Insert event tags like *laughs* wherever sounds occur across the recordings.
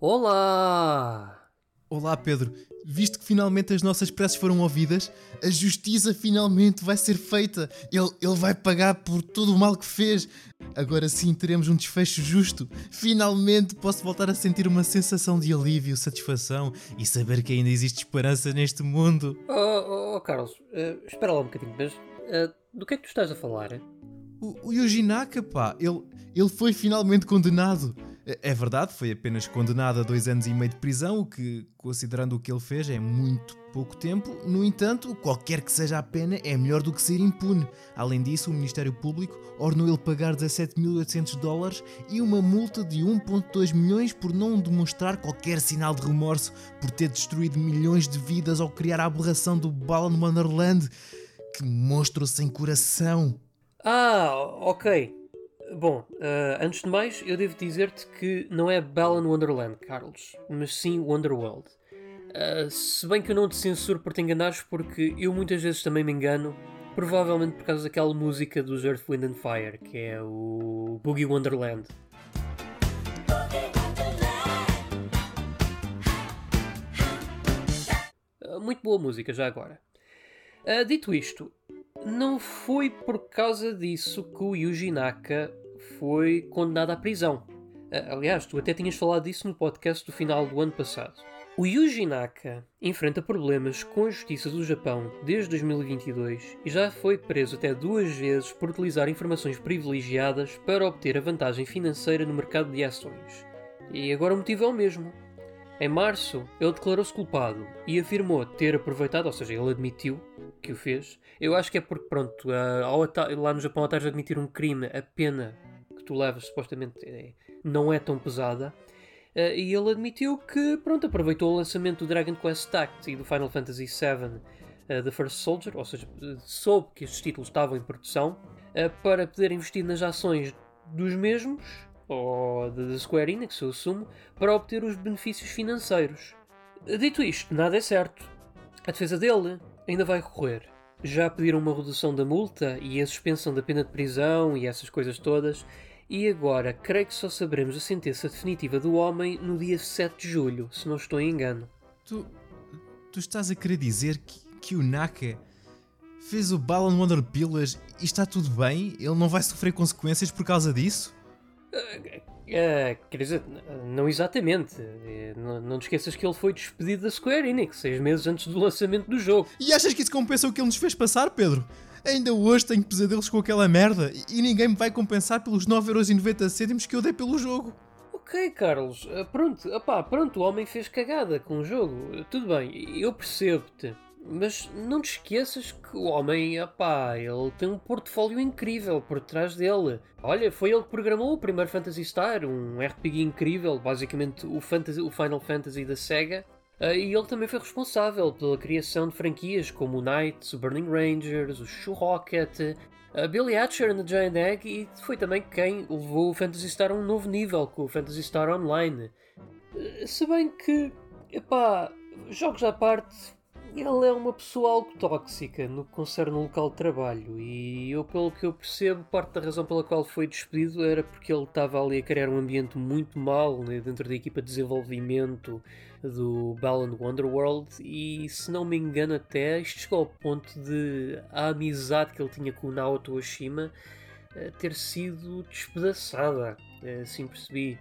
Olá! Olá Pedro, visto que finalmente as nossas preces foram ouvidas, a justiça finalmente vai ser feita. Ele, ele vai pagar por todo o mal que fez. Agora sim teremos um desfecho justo. Finalmente posso voltar a sentir uma sensação de alívio, satisfação e saber que ainda existe esperança neste mundo. Oh, oh, oh Carlos, uh, espera lá um bocadinho, mas uh, do que é que tu estás a falar? O, o Yuji Naka, pá, ele, ele foi finalmente condenado. É verdade, foi apenas condenado a dois anos e meio de prisão, o que, considerando o que ele fez, é muito pouco tempo. No entanto, qualquer que seja a pena, é melhor do que ser impune. Além disso, o Ministério Público ordenou ele pagar 17.800 dólares e uma multa de 1,2 milhões por não demonstrar qualquer sinal de remorso por ter destruído milhões de vidas ao criar a aberração do Balan Wonderland. Que monstro sem coração! Ah, ok. Bom, uh, antes de mais, eu devo dizer-te que não é Balan Wonderland, Carlos, mas sim Wonderworld. Uh, se bem que eu não te censuro por te enganares, porque eu muitas vezes também me engano, provavelmente por causa daquela música dos Earth, Wind and Fire, que é o Boogie Wonderland. Uh, muito boa música, já agora. dito isto, não foi por causa disso que o Yuji Naka foi condenado à prisão. Aliás, tu até tinhas falado disso no podcast do final do ano passado. O Yuji Naka enfrenta problemas com a justiça do Japão desde 2022 e já foi preso até duas vezes por utilizar informações privilegiadas para obter a vantagem financeira no mercado de ações. E agora o motivo é o mesmo. Em março, ele declarou-se culpado e afirmou ter aproveitado, ou seja, ele admitiu que o fez. Eu acho que é porque, pronto, ao lá no Japão, ao estares a admitir um crime, a pena tu levas supostamente é, não é tão pesada. Uh, e ele admitiu que, pronto, aproveitou o lançamento do Dragon Quest Tact e do Final Fantasy VII uh, The First Soldier, ou seja, soube que estes títulos estavam em produção, uh, para poder investir nas ações dos mesmos ou da Square Enix, eu assumo, para obter os benefícios financeiros. Dito isto, nada é certo. A defesa dele ainda vai recorrer. Já pediram uma redução da multa e a suspensão da pena de prisão e essas coisas todas, e agora creio que só saberemos a sentença definitiva do homem no dia 7 de julho, se não estou em engano. Tu, tu estás a querer dizer que, que o Naka fez o Balan Wonder Pillars e está tudo bem? Ele não vai sofrer consequências por causa disso? Uh, quer dizer, não exatamente. Não, não te esqueças que ele foi despedido da Square Enix seis meses antes do lançamento do jogo. E achas que isso compensa o que ele nos fez passar, Pedro? Ainda hoje tenho pesadelos com aquela merda e ninguém me vai compensar pelos 9,90€ que eu dei pelo jogo. Ok, Carlos, pronto, opá, pronto, o homem fez cagada com o jogo. Tudo bem, eu percebo-te. Mas não te esqueças que o homem, opá, ele tem um portfólio incrível por trás dele. Olha, foi ele que programou o primeiro Phantasy Star, um RPG incrível, basicamente o, Fantasy, o Final Fantasy da SEGA. Uh, e ele também foi responsável pela criação de franquias como o Knights, o Burning Rangers, o Shoe Rocket, a Billy Hatcher and the Giant Egg e foi também quem levou o Phantasy Star a um novo nível com o Phantasy Star Online. Uh, se bem que, epá, jogos à parte, ele é uma pessoa algo tóxica no que concerne o local de trabalho e eu, pelo que eu percebo, parte da razão pela qual foi despedido era porque ele estava ali a criar um ambiente muito mau né, dentro da equipa de desenvolvimento do Balan Wonderworld e, se não me engano, até isto chegou ao ponto de a amizade que ele tinha com o Naoto Oshima eh, ter sido despedaçada, eh, assim percebi.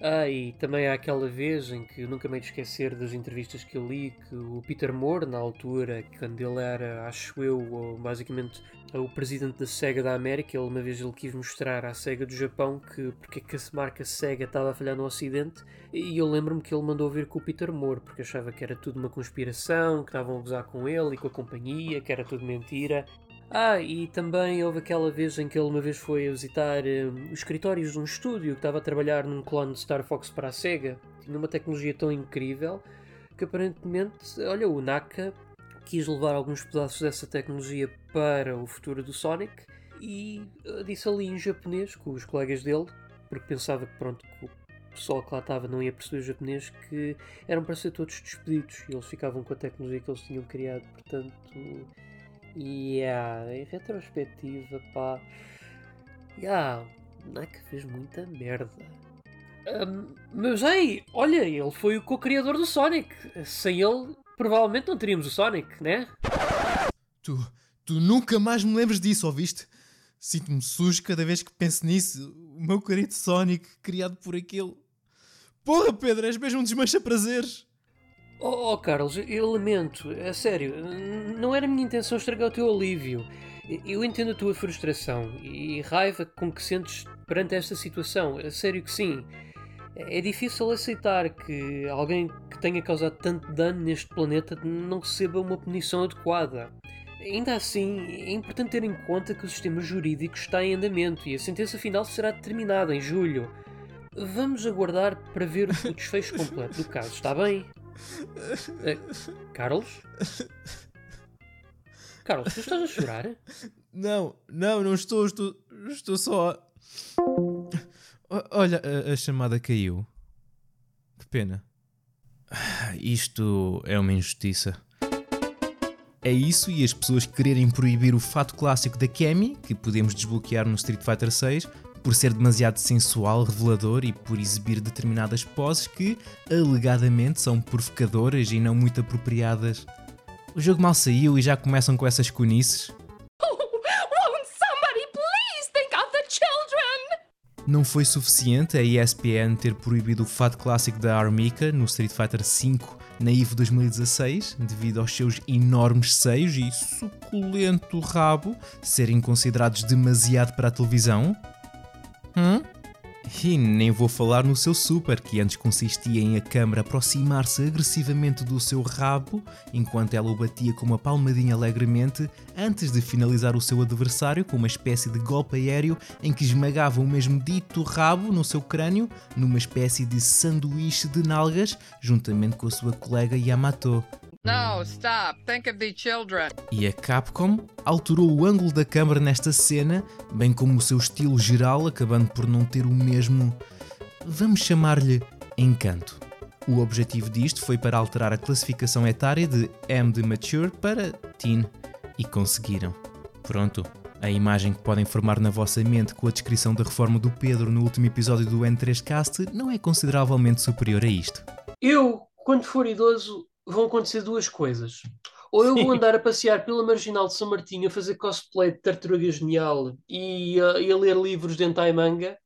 Ah, e também há aquela vez em que nunca me esquecer das entrevistas que eu li que o Peter Moore, na altura, quando ele era, acho eu, basicamente o presidente da SEGA da América, ele uma vez ele quis mostrar à SEGA do Japão que porque é que a marca SEGA estava a falhar no Ocidente e eu lembro-me que ele mandou vir com o Peter Moore porque achava que era tudo uma conspiração, que estavam a gozar com ele e com a companhia, que era tudo mentira ah, e também houve aquela vez em que ele uma vez foi visitar um, os escritórios de um estúdio que estava a trabalhar num clone de Star Fox para a SEGA. Tinha uma tecnologia tão incrível que aparentemente, olha, o Naka quis levar alguns pedaços dessa tecnologia para o futuro do Sonic e uh, disse ali em japonês com os colegas dele, porque pensava que pronto, que o pessoal que lá estava não ia perceber o japonês, que eram para ser todos despedidos e eles ficavam com a tecnologia que eles tinham criado, portanto yeah, em retrospectiva, pá. Yeah, Naka fez muita merda. Um, mas ei, olha, ele foi o co-criador do Sonic. Sem ele, provavelmente não teríamos o Sonic, né? Tu, tu nunca mais me lembres disso, ouviste? Sinto-me sujo cada vez que penso nisso. O meu querido Sonic, criado por aquele. Porra, Pedro, és mesmo um desmancha-prazeres. Oh, oh, Carlos, eu lamento, a sério, não era minha intenção estragar o teu alívio. Eu entendo a tua frustração e raiva com que sentes perante esta situação, a sério que sim. É difícil aceitar que alguém que tenha causado tanto dano neste planeta não receba uma punição adequada. Ainda assim, é importante ter em conta que o sistema jurídico está em andamento e a sentença final será determinada em julho. Vamos aguardar para ver o *laughs* desfecho completo do caso, está bem? Uh, Carlos? Carlos, tu estás a chorar? Não, não, não estou, estou, estou só. Olha, a, a chamada caiu. Que pena. Isto é uma injustiça. É isso e as pessoas quererem proibir o fato clássico da Kemi, que podemos desbloquear no Street Fighter 6, por ser demasiado sensual, revelador e por exibir determinadas poses que, alegadamente, são provocadoras e não muito apropriadas. O jogo mal saiu e já começam com essas conices. Não foi suficiente a ESPN ter proibido o fato clássico da Armika no Street Fighter V na EVE 2016, devido aos seus enormes seios e suculento rabo serem considerados demasiado para a televisão? Hum? E nem vou falar no seu super, que antes consistia em a câmara aproximar-se agressivamente do seu rabo, enquanto ela o batia com uma palmadinha alegremente, antes de finalizar o seu adversário com uma espécie de golpe aéreo em que esmagava o mesmo dito rabo no seu crânio, numa espécie de sanduíche de nalgas, juntamente com a sua colega Yamato. No, stop. Think of the children. E a Capcom alterou o ângulo da câmera nesta cena, bem como o seu estilo geral, acabando por não ter o mesmo, vamos chamar-lhe, encanto. O objetivo disto foi para alterar a classificação etária de M de Mature para Teen e conseguiram. Pronto, a imagem que podem formar na vossa mente com a descrição da reforma do Pedro no último episódio do N3Cast não é consideravelmente superior a isto. Eu, quando for idoso, vão acontecer duas coisas. Ou eu vou andar a passear pela marginal de São Martinho a fazer cosplay de Tartaruga Genial e, uh, e a ler livros de Hentai Manga,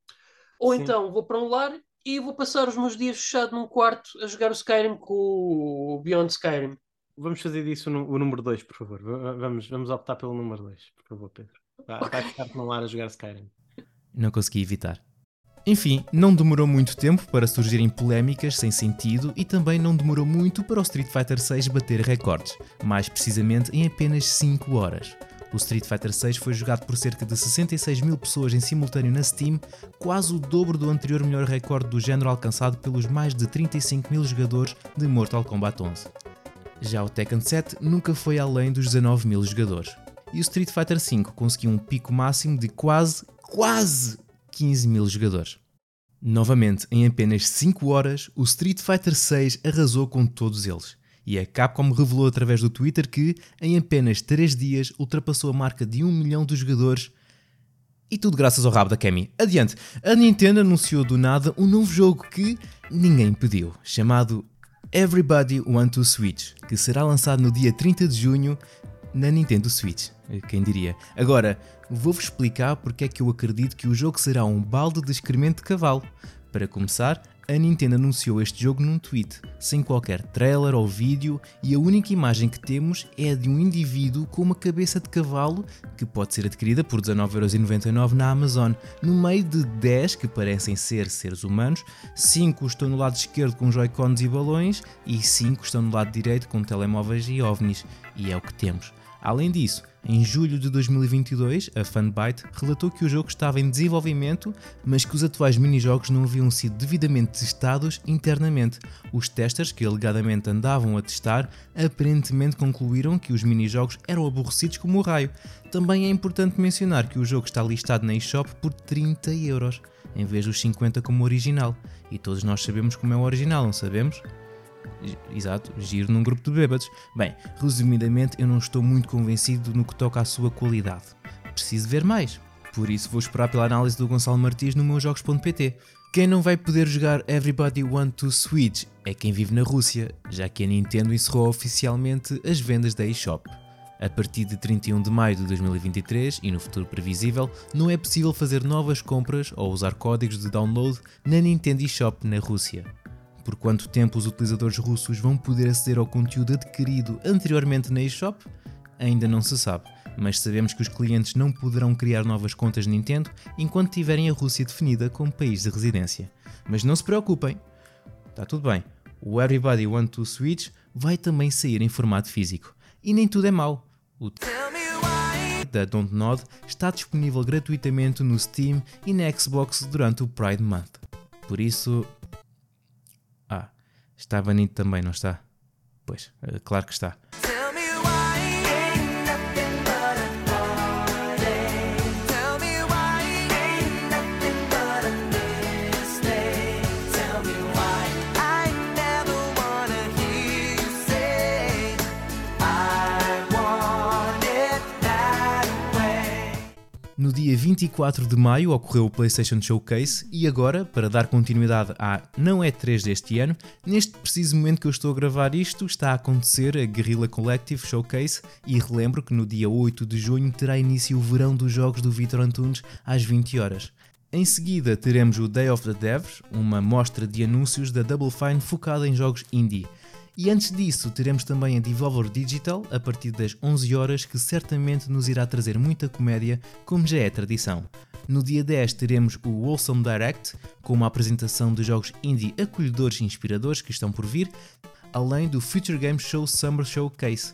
ou Sim. então vou para um lar e vou passar os meus dias fechado num quarto a jogar o Skyrim com o Beyond Skyrim. Vamos fazer disso o número 2, por favor. Vamos, vamos optar pelo número 2, por favor, Pedro. Vai, okay. vai ficar num lar a jogar Skyrim. Não consegui evitar. Enfim, não demorou muito tempo para surgirem polémicas sem sentido e também não demorou muito para o Street Fighter VI bater recordes, mais precisamente em apenas 5 horas. O Street Fighter VI foi jogado por cerca de 66 mil pessoas em simultâneo na Steam, quase o dobro do anterior melhor recorde do género alcançado pelos mais de 35 mil jogadores de Mortal Kombat 11. Já o Tekken 7 nunca foi além dos 19 mil jogadores. E o Street Fighter V conseguiu um pico máximo de quase, quase 15 mil jogadores. Novamente, em apenas 5 horas, o Street Fighter VI arrasou com todos eles. E a Capcom revelou através do Twitter que, em apenas 3 dias, ultrapassou a marca de 1 milhão de jogadores. E tudo graças ao rabo da Kemi. Adiante, a Nintendo anunciou do nada um novo jogo que ninguém pediu, chamado Everybody Want to Switch, que será lançado no dia 30 de junho na Nintendo Switch. Quem diria? Agora, vou-vos explicar porque é que eu acredito que o jogo será um balde de excremento de cavalo. Para começar, a Nintendo anunciou este jogo num tweet, sem qualquer trailer ou vídeo, e a única imagem que temos é a de um indivíduo com uma cabeça de cavalo que pode ser adquirida por 19,99€ na Amazon, no meio de 10 que parecem ser seres humanos, 5 estão no lado esquerdo com joy-cons e balões, e 5 estão no lado direito com telemóveis e ovnis, e é o que temos. Além disso, em julho de 2022, a Fanbyte relatou que o jogo estava em desenvolvimento, mas que os atuais minijogos não haviam sido devidamente testados internamente. Os testers que alegadamente andavam a testar aparentemente concluíram que os minijogos eram aborrecidos como o raio. Também é importante mencionar que o jogo está listado na eShop por 30 euros, em vez dos 50 como original. E todos nós sabemos como é o original, não sabemos? Exato, giro num grupo de bêbados. Bem, resumidamente, eu não estou muito convencido no que toca à sua qualidade. Preciso ver mais. Por isso vou esperar pela análise do Gonçalo Martins no meu jogos.pt. Quem não vai poder jogar Everybody Want to Switch é quem vive na Rússia, já que a Nintendo encerrou oficialmente as vendas da eShop. A partir de 31 de maio de 2023 e no futuro previsível, não é possível fazer novas compras ou usar códigos de download na Nintendo eShop na Rússia. Por quanto tempo os utilizadores russos vão poder aceder ao conteúdo adquirido anteriormente na eShop? Ainda não se sabe, mas sabemos que os clientes não poderão criar novas contas Nintendo enquanto tiverem a Rússia definida como país de residência. Mas não se preocupem, está tudo bem. O Everybody Want to Switch vai também sair em formato físico. E nem tudo é mau. O da Dontnod está disponível gratuitamente no Steam e na Xbox durante o Pride Month. Por isso. Está banido também, não está? Pois, eh, claro que está. Dia 24 de maio ocorreu o PlayStation Showcase e agora, para dar continuidade à não é 3 deste ano, neste preciso momento que eu estou a gravar isto, está a acontecer a Guerrilla Collective Showcase e relembro que no dia 8 de junho terá início o verão dos jogos do Vitor Antunes às 20 horas. Em seguida teremos o Day of the Devs, uma mostra de anúncios da Double Fine focada em jogos indie. E antes disso, teremos também a Devolver Digital a partir das 11 horas, que certamente nos irá trazer muita comédia, como já é tradição. No dia 10 teremos o Wholesome Direct, com uma apresentação de jogos indie acolhedores e inspiradores que estão por vir, além do Future Game Show Summer Showcase.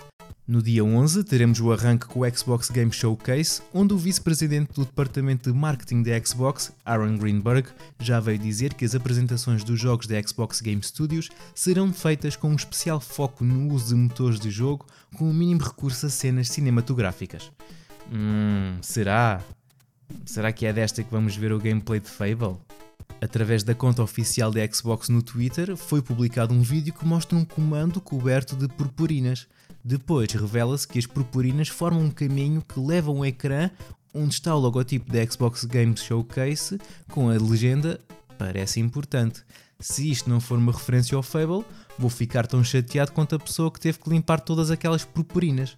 No dia 11 teremos o arranque com o Xbox Game Showcase, onde o vice-presidente do departamento de marketing da Xbox, Aaron Greenberg, já veio dizer que as apresentações dos jogos da Xbox Game Studios serão feitas com um especial foco no uso de motores de jogo com o mínimo recurso a cenas cinematográficas. Hum, será? Será que é desta que vamos ver o gameplay de Fable? Através da conta oficial da Xbox no Twitter, foi publicado um vídeo que mostra um comando coberto de purpurinas. Depois revela-se que as purpurinas formam um caminho que leva a um ecrã onde está o logotipo da Xbox Games Showcase com a legenda Parece importante. Se isto não for uma referência ao Fable, vou ficar tão chateado quanto a pessoa que teve que limpar todas aquelas purpurinas.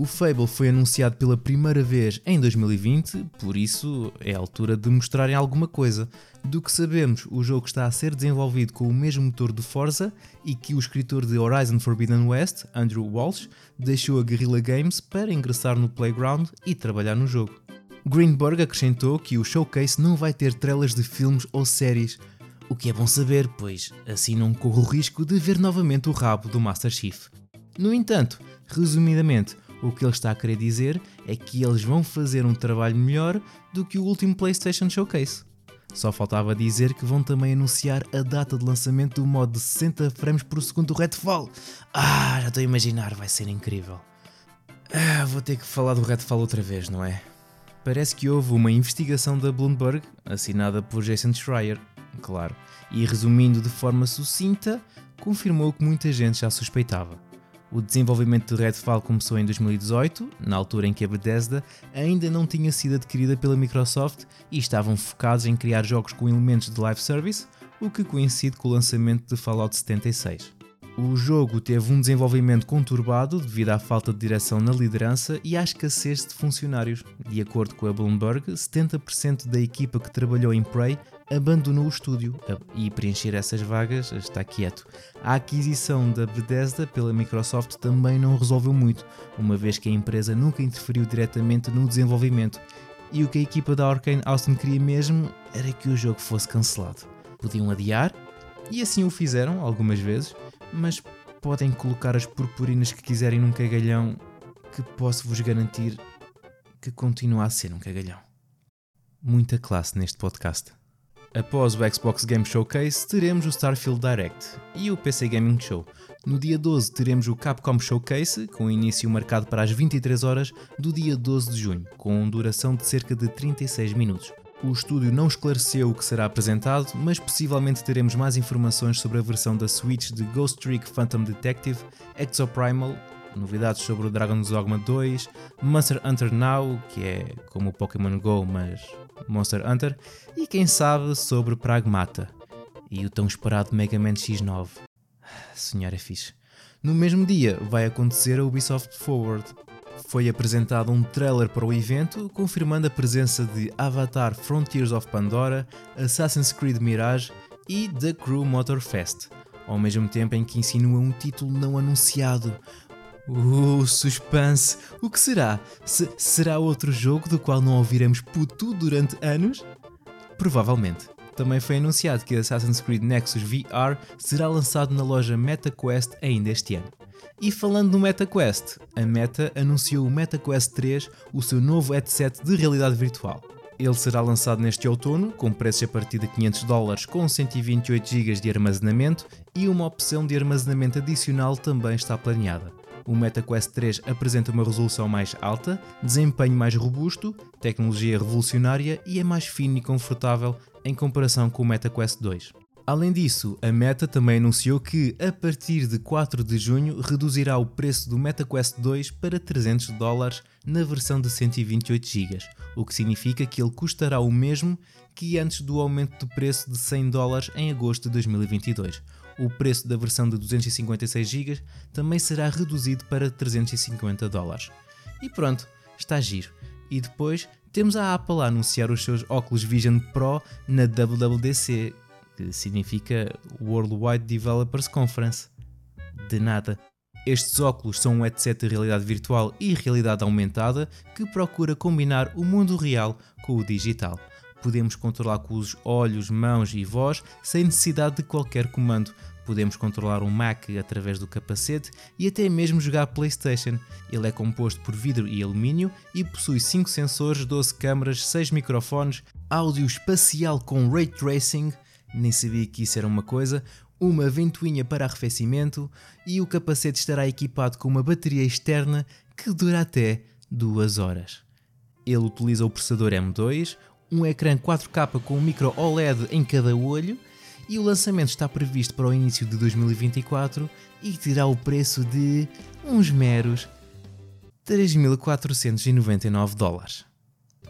O Fable foi anunciado pela primeira vez em 2020, por isso é a altura de mostrarem alguma coisa. Do que sabemos, o jogo está a ser desenvolvido com o mesmo motor de Forza e que o escritor de Horizon Forbidden West, Andrew Walsh, deixou a Guerrilla Games para ingressar no Playground e trabalhar no jogo. Greenberg acrescentou que o showcase não vai ter trailers de filmes ou séries, o que é bom saber, pois assim não corro o risco de ver novamente o rabo do Master Chief. No entanto, resumidamente, o que ele está a querer dizer é que eles vão fazer um trabalho melhor do que o último PlayStation Showcase. Só faltava dizer que vão também anunciar a data de lançamento do modo de 60 frames por segundo do Redfall. Ah, já estou a imaginar, vai ser incrível. Ah, vou ter que falar do Redfall outra vez, não é? Parece que houve uma investigação da Bloomberg, assinada por Jason Schreier, claro, e resumindo de forma sucinta, confirmou que muita gente já suspeitava. O desenvolvimento de Redfall começou em 2018, na altura em que a Bethesda ainda não tinha sido adquirida pela Microsoft e estavam focados em criar jogos com elementos de live service, o que coincide com o lançamento de Fallout 76. O jogo teve um desenvolvimento conturbado devido à falta de direção na liderança e à escassez de funcionários. De acordo com a Bloomberg, 70% da equipa que trabalhou em Prey abandonou o estúdio e preencher essas vagas está quieto. A aquisição da Bethesda pela Microsoft também não resolveu muito, uma vez que a empresa nunca interferiu diretamente no desenvolvimento. E o que a equipa da Arkane Austin queria mesmo era que o jogo fosse cancelado. Podiam adiar, e assim o fizeram algumas vezes, mas podem colocar as purpurinas que quiserem num cagalhão que posso vos garantir que continua a ser um cagalhão. Muita classe neste podcast. Após o Xbox Game Showcase, teremos o Starfield Direct e o PC Gaming Show. No dia 12 teremos o Capcom Showcase, com início marcado para as 23 horas do dia 12 de junho, com duração de cerca de 36 minutos. O estúdio não esclareceu o que será apresentado, mas possivelmente teremos mais informações sobre a versão da Switch de Ghost Trick Phantom Detective, Exoprimal novidades sobre o Dragon's Dogma 2, Monster Hunter Now, que é como o Pokémon Go, mas Monster Hunter, e quem sabe sobre Pragmata e o tão esperado Mega Man X9. Senhora é fixe. No mesmo dia vai acontecer a Ubisoft Forward. Foi apresentado um trailer para o evento, confirmando a presença de Avatar Frontiers of Pandora, Assassin's Creed Mirage e The Crew Motorfest, ao mesmo tempo em que insinua um título não anunciado. Uh, suspense! O que será? Se, será outro jogo do qual não ouviremos puto durante anos? Provavelmente. Também foi anunciado que Assassin's Creed Nexus VR será lançado na loja MetaQuest ainda este ano. E falando no MetaQuest, a Meta anunciou o MetaQuest 3, o seu novo headset de realidade virtual. Ele será lançado neste outono, com preços a partir de 500 dólares com 128 GB de armazenamento e uma opção de armazenamento adicional também está planeada. O MetaQuest 3 apresenta uma resolução mais alta, desempenho mais robusto, tecnologia revolucionária e é mais fino e confortável em comparação com o MetaQuest 2. Além disso, a Meta também anunciou que, a partir de 4 de junho, reduzirá o preço do MetaQuest 2 para 300 dólares na versão de 128 GB, o que significa que ele custará o mesmo que antes do aumento de preço de 100 dólares em agosto de 2022. O preço da versão de 256 GB também será reduzido para 350 dólares. E pronto, está giro. E depois temos a Apple a anunciar os seus óculos Vision Pro na WWDC, que significa Worldwide Developers Conference. De nada. Estes óculos são um headset de realidade virtual e realidade aumentada que procura combinar o mundo real com o digital. Podemos controlar com os olhos, mãos e voz sem necessidade de qualquer comando. Podemos controlar um Mac através do capacete e até mesmo jogar PlayStation. Ele é composto por vidro e alumínio e possui 5 sensores, 12 câmaras, 6 microfones, áudio espacial com ray tracing nem sabia que isso era uma coisa, uma ventoinha para arrefecimento e o capacete estará equipado com uma bateria externa que dura até 2 horas. Ele utiliza o processador M2, um ecrã 4K com um micro OLED em cada olho e o lançamento está previsto para o início de 2024 e terá o preço de uns meros 3.499 dólares.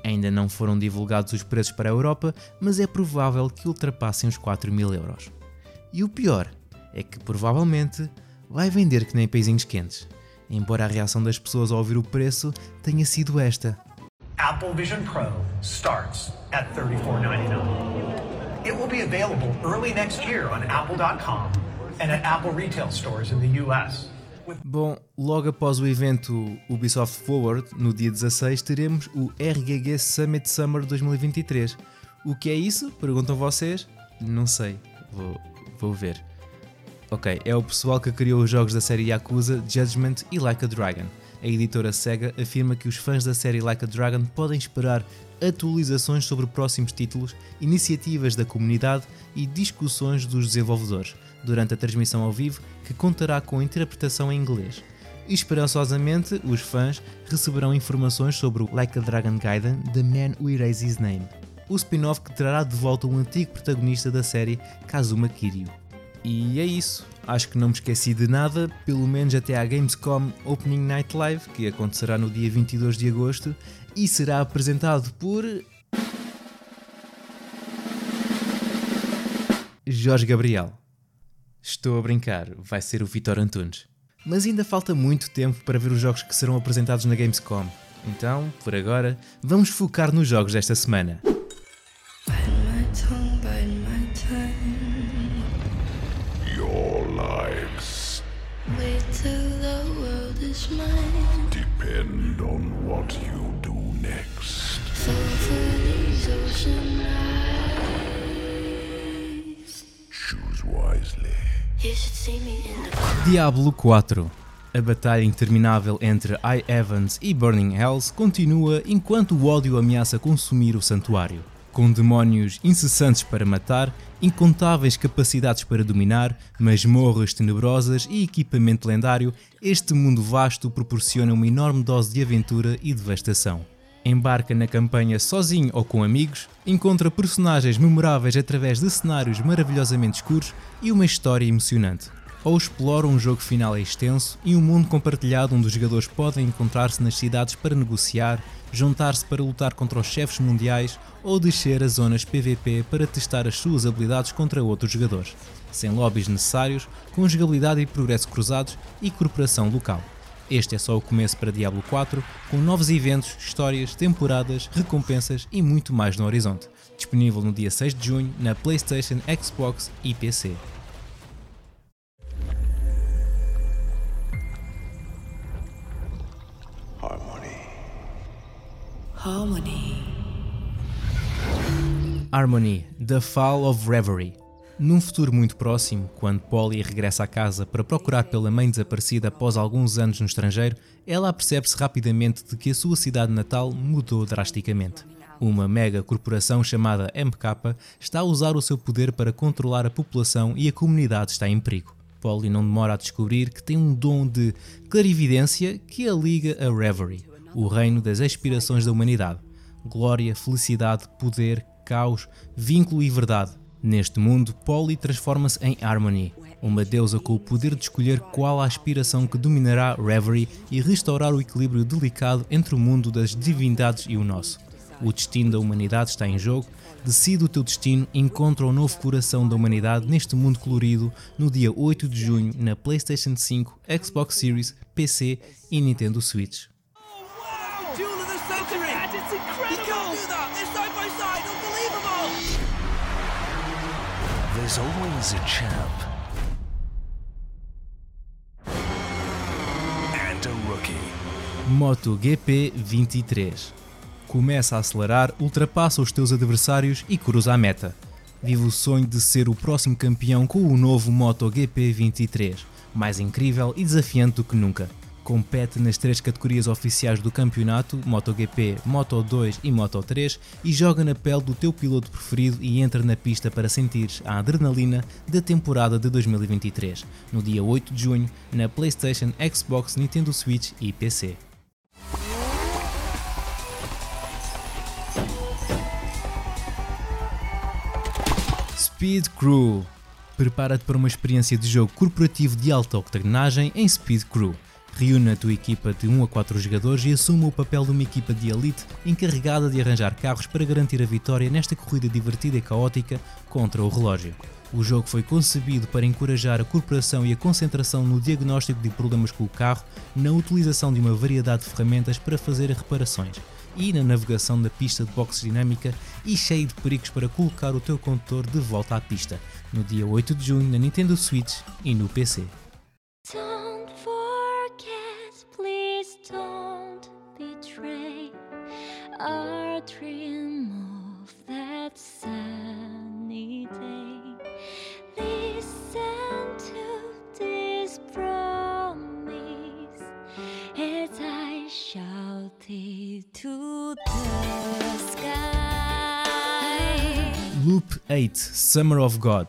Ainda não foram divulgados os preços para a Europa, mas é provável que ultrapassem os 4 mil euros. E o pior é que provavelmente vai vender que nem peizinhos quentes, embora a reação das pessoas ao ouvir o preço tenha sido esta. Apple Vision Pro starts at $34.99. It will be available early next year on apple.com and at Apple retail stores in the US. Bom, logo após o evento Ubisoft Forward, no dia 16, teremos o RGG Summit Summer 2023. O que é isso? Perguntam vocês? Não sei, vou, vou ver. Ok, é o pessoal que criou os jogos da série Yakuza, Judgment e Like a Dragon. A editora Sega afirma que os fãs da série Like a Dragon podem esperar atualizações sobre próximos títulos, iniciativas da comunidade e discussões dos desenvolvedores durante a transmissão ao vivo que contará com interpretação em inglês. Esperançosamente, os fãs receberão informações sobre o Like a Dragon Gaiden The Man Who Erased His Name, o spin-off que trará de volta o antigo protagonista da série, Kazuma Kiryu. E é isso, acho que não me esqueci de nada, pelo menos até à Gamescom Opening Night Live, que acontecerá no dia 22 de agosto e será apresentado por. Jorge Gabriel. Estou a brincar, vai ser o Vitor Antunes. Mas ainda falta muito tempo para ver os jogos que serão apresentados na Gamescom. Então, por agora, vamos focar nos jogos desta semana. Diablo 4 A batalha interminável entre High Evans e Burning Hells continua enquanto o ódio ameaça consumir o santuário. Com demónios incessantes para matar, incontáveis capacidades para dominar, masmorras tenebrosas e equipamento lendário, este mundo vasto proporciona uma enorme dose de aventura e devastação. Embarca na campanha sozinho ou com amigos, encontra personagens memoráveis através de cenários maravilhosamente escuros e uma história emocionante. ou explora um jogo final extenso e um mundo compartilhado onde os jogadores podem encontrar-se nas cidades para negociar, juntar-se para lutar contra os chefes mundiais ou descer as zonas PVP para testar as suas habilidades contra outros jogadores, sem lobbies necessários, com jogabilidade e progresso cruzados e corporação local. Este é só o começo para Diablo 4, com novos eventos, histórias, temporadas, recompensas e muito mais no horizonte. Disponível no dia 6 de junho na PlayStation, Xbox e PC. Harmony. Harmony. Harmony, The Fall of Reverie. Num futuro muito próximo, quando Polly regressa à casa para procurar pela mãe desaparecida após alguns anos no estrangeiro, ela percebe-se rapidamente de que a sua cidade natal mudou drasticamente. Uma mega corporação chamada MK está a usar o seu poder para controlar a população e a comunidade está em perigo. Polly não demora a descobrir que tem um dom de clarividência que a liga a Reverie, o reino das aspirações da humanidade. Glória, felicidade, poder, caos, vínculo e verdade. Neste mundo, Polly transforma-se em Harmony, uma deusa com o poder de escolher qual a aspiração que dominará Reverie e restaurar o equilíbrio delicado entre o mundo das divindades e o nosso. O destino da humanidade está em jogo, decide o teu destino, encontra o novo coração da humanidade neste mundo colorido no dia 8 de junho na PlayStation 5, Xbox Series, PC e Nintendo Switch. There's always a champ. And a rookie. MotoGP 23. Começa a acelerar, ultrapassa os teus adversários e cruza a meta. Vive o sonho de ser o próximo campeão com o novo MotoGP 23, mais incrível e desafiante do que nunca. Compete nas três categorias oficiais do campeonato, MotoGP, Moto2 e Moto3, e joga na pele do teu piloto preferido e entra na pista para sentires a adrenalina da temporada de 2023, no dia 8 de junho, na PlayStation, Xbox, Nintendo Switch e PC. Speed Crew. Prepara-te para uma experiência de jogo corporativo de alta octanagem em Speed Crew. Reúne a tua equipa de 1 a 4 jogadores e assuma o papel de uma equipa de elite encarregada de arranjar carros para garantir a vitória nesta corrida divertida e caótica contra o relógio. O jogo foi concebido para encorajar a corporação e a concentração no diagnóstico de problemas com o carro, na utilização de uma variedade de ferramentas para fazer reparações e na navegação da pista de boxe dinâmica e cheio de perigos para colocar o teu condutor de volta à pista, no dia 8 de junho na Nintendo Switch e no PC. Our dream of that sunny day. Listen to this promise as I shout it to the sky. Loop 8 Summer of God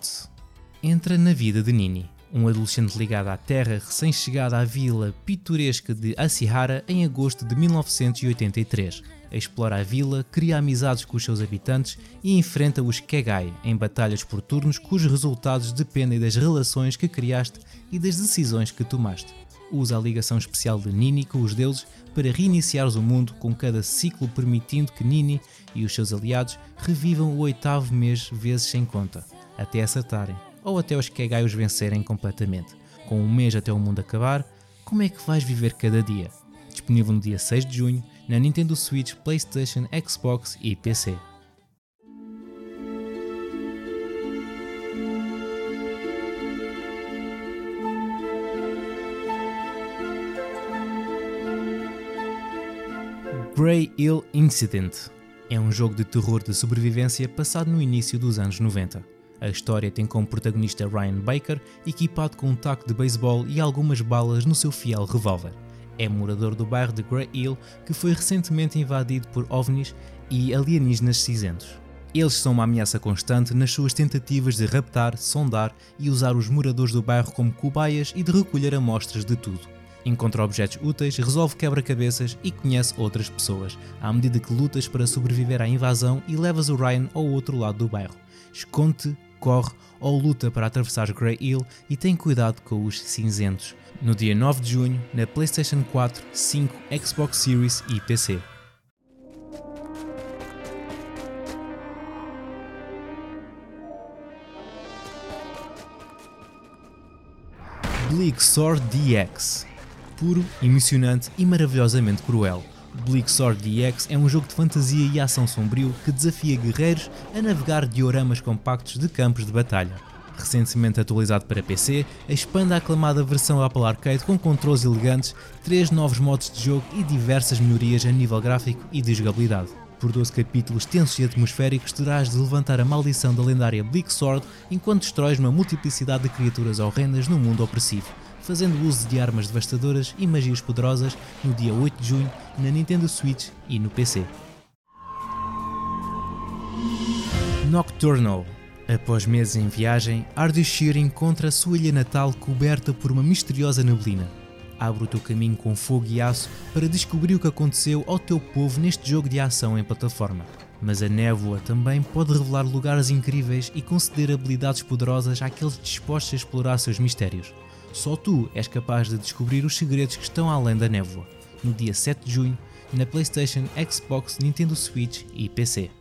entra na vida de Nini, um adolescente ligado à terra recém-chegado à vila pitoresca de Asihara em agosto de 1983. Explora a vila, cria amizades com os seus habitantes e enfrenta os Kegai em batalhas por turnos cujos resultados dependem das relações que criaste e das decisões que tomaste. Usa a ligação especial de Nini com os deuses para reiniciares o mundo com cada ciclo permitindo que Nini e os seus aliados revivam o oitavo mês vezes sem conta, até acertarem, ou até os Kegai os vencerem completamente. Com um mês até o mundo acabar, como é que vais viver cada dia? Disponível no dia 6 de junho na Nintendo Switch, PlayStation, Xbox e PC. Grey Hill Incident é um jogo de terror de sobrevivência passado no início dos anos 90. A história tem como protagonista Ryan Baker, equipado com um taco de beisebol e algumas balas no seu fiel revólver. É morador do bairro de Grey Hill que foi recentemente invadido por ovnis e alienígenas cinzentos. Eles são uma ameaça constante nas suas tentativas de raptar, sondar e usar os moradores do bairro como cobaias e de recolher amostras de tudo. Encontra objetos úteis, resolve quebra-cabeças e conhece outras pessoas, à medida que lutas para sobreviver à invasão e levas o Ryan ao outro lado do bairro. Esconde corre ou luta para atravessar Grey Hill e tem cuidado com os cinzentos. No dia 9 de junho, na PlayStation 4, 5, Xbox Series e PC. Bleak Sword DX Puro, emocionante e maravilhosamente cruel. Bleak Sword DX é um jogo de fantasia e ação sombrio que desafia guerreiros a navegar dioramas compactos de campos de batalha. Recentemente atualizado para PC, expande a aclamada versão Apple Arcade com controles elegantes, três novos modos de jogo e diversas melhorias a nível gráfico e de jogabilidade. Por 12 capítulos tensos e atmosféricos, terás de levantar a maldição da lendária Bleak Sword enquanto destróis uma multiplicidade de criaturas horrendas no mundo opressivo, fazendo uso de armas devastadoras e magias poderosas no dia 8 de junho na Nintendo Switch e no PC. Nocturnal Após meses em viagem, Ardeshir encontra a sua ilha natal coberta por uma misteriosa neblina. Abre o teu caminho com fogo e aço para descobrir o que aconteceu ao teu povo neste jogo de ação em plataforma. Mas a névoa também pode revelar lugares incríveis e conceder habilidades poderosas àqueles dispostos a explorar seus mistérios. Só tu és capaz de descobrir os segredos que estão além da névoa. No dia 7 de junho, na PlayStation, Xbox, Nintendo Switch e PC.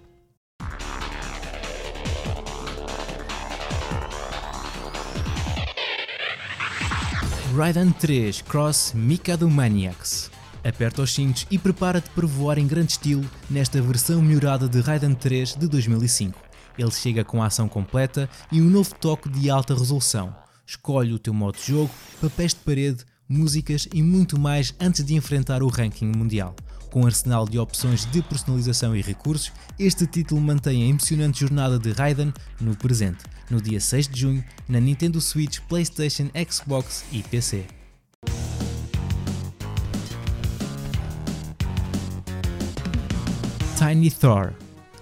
Raiden 3 Cross Mikado Maniacs. Aperta os cintos e prepara-te para voar em grande estilo nesta versão melhorada de Raiden 3 de 2005. Ele chega com a ação completa e um novo toque de alta resolução. Escolhe o teu modo de jogo, papéis de parede, músicas e muito mais antes de enfrentar o ranking mundial. Com um arsenal de opções de personalização e recursos, este título mantém a emocionante jornada de Raiden no presente, no dia 6 de junho, na Nintendo Switch, PlayStation, Xbox e PC. Tiny Thor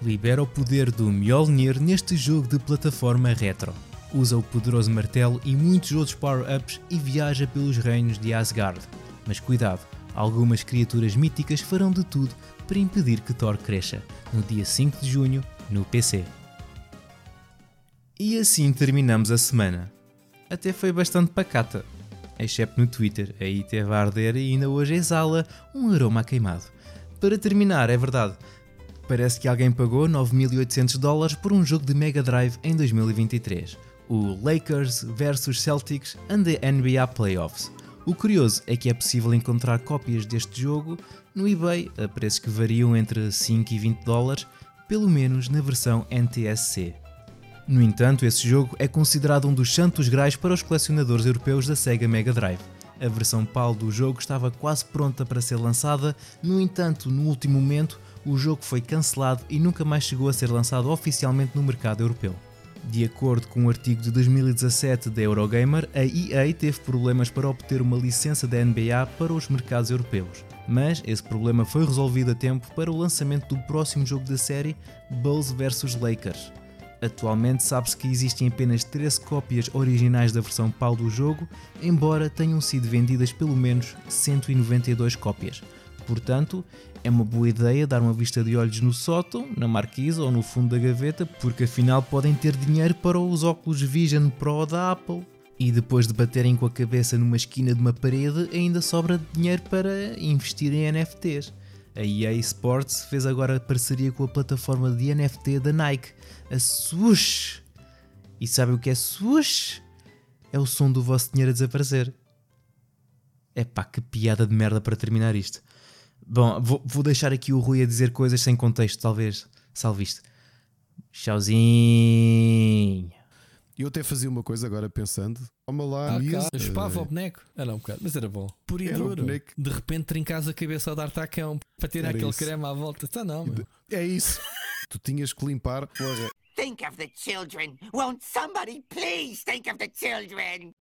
libera o poder do Mjolnir neste jogo de plataforma retro. Usa o poderoso martelo e muitos outros power-ups e viaja pelos reinos de Asgard. Mas cuidado, algumas criaturas míticas farão de tudo para impedir que Thor cresça, no dia 5 de junho, no PC. E assim terminamos a semana. Até foi bastante pacata, exceto no Twitter, aí teve a arder e ainda hoje exala um aroma queimado. Para terminar, é verdade, parece que alguém pagou 9.800 dólares por um jogo de Mega Drive em 2023, o Lakers vs Celtics and the NBA Playoffs. O curioso é que é possível encontrar cópias deste jogo no eBay a preços que variam entre 5 e 20 dólares, pelo menos na versão NTSC. No entanto, esse jogo é considerado um dos santos grais para os colecionadores europeus da Sega Mega Drive. A versão PAL do jogo estava quase pronta para ser lançada, no entanto, no último momento, o jogo foi cancelado e nunca mais chegou a ser lançado oficialmente no mercado europeu. De acordo com um artigo de 2017 da Eurogamer, a EA teve problemas para obter uma licença da NBA para os mercados europeus, mas esse problema foi resolvido a tempo para o lançamento do próximo jogo da série, Bulls vs Lakers. Atualmente sabe-se que existem apenas 13 cópias originais da versão PAL do jogo, embora tenham sido vendidas pelo menos 192 cópias. Portanto, é uma boa ideia dar uma vista de olhos no sótão, na marquise ou no fundo da gaveta, porque afinal podem ter dinheiro para os óculos Vision Pro da Apple. E depois de baterem com a cabeça numa esquina de uma parede, ainda sobra dinheiro para investir em NFTs. A EA Sports fez agora parceria com a plataforma de NFT da Nike, a Swoosh. E sabe o que é Swoosh? É o som do vosso dinheiro a desaparecer. Epá, que piada de merda para terminar isto. Bom, vou, vou deixar aqui o Rui a dizer coisas sem contexto, talvez. Salve isto. Tchauzinho. Eu até fazia uma coisa agora pensando. Toma lá, Ah, Chupava o boneco. Era um bocado, mas era bom. Puro e duro. De repente trincas a cabeça ao dar tacão para tirar Era aquele isso. creme à volta. Tá não, meu. É isso. tu tinhas que limpar. Porra. Think of the children. Won't somebody please think of the children?